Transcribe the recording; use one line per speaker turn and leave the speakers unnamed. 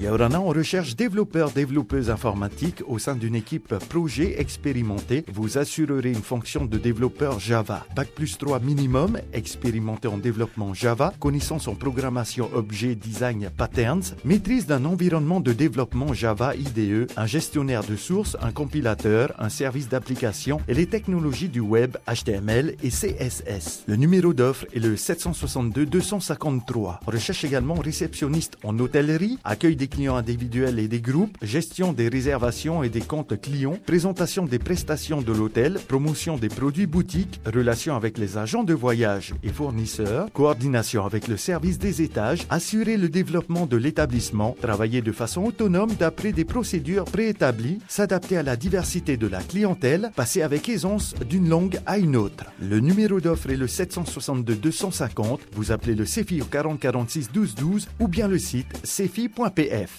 Yaorana, on recherche développeurs, développeuses informatiques au sein d'une équipe projet expérimentée. Vous assurerez une fonction de développeur Java. Bac plus 3 minimum, expérimenté en développement Java, connaissance en programmation objet, design, patterns, maîtrise d'un environnement de développement Java IDE, un gestionnaire de sources, un compilateur, un service d'application et les technologies du web HTML et CSS. Le numéro d'offre est le 762 253. On recherche également réceptionniste en hôtellerie, accueil des clients individuels et des groupes, gestion des réservations et des comptes clients, présentation des prestations de l'hôtel, promotion des produits boutiques, relation avec les agents de voyage et fournisseurs, coordination avec le service des étages, assurer le développement de l'établissement, travailler de façon autonome d'après des procédures préétablies, s'adapter à la diversité de la clientèle, passer avec aisance d'une langue à une autre. Le numéro d'offre est le 762 250. Vous appelez le CEFI au 40 46 12 12 ou bien le site if.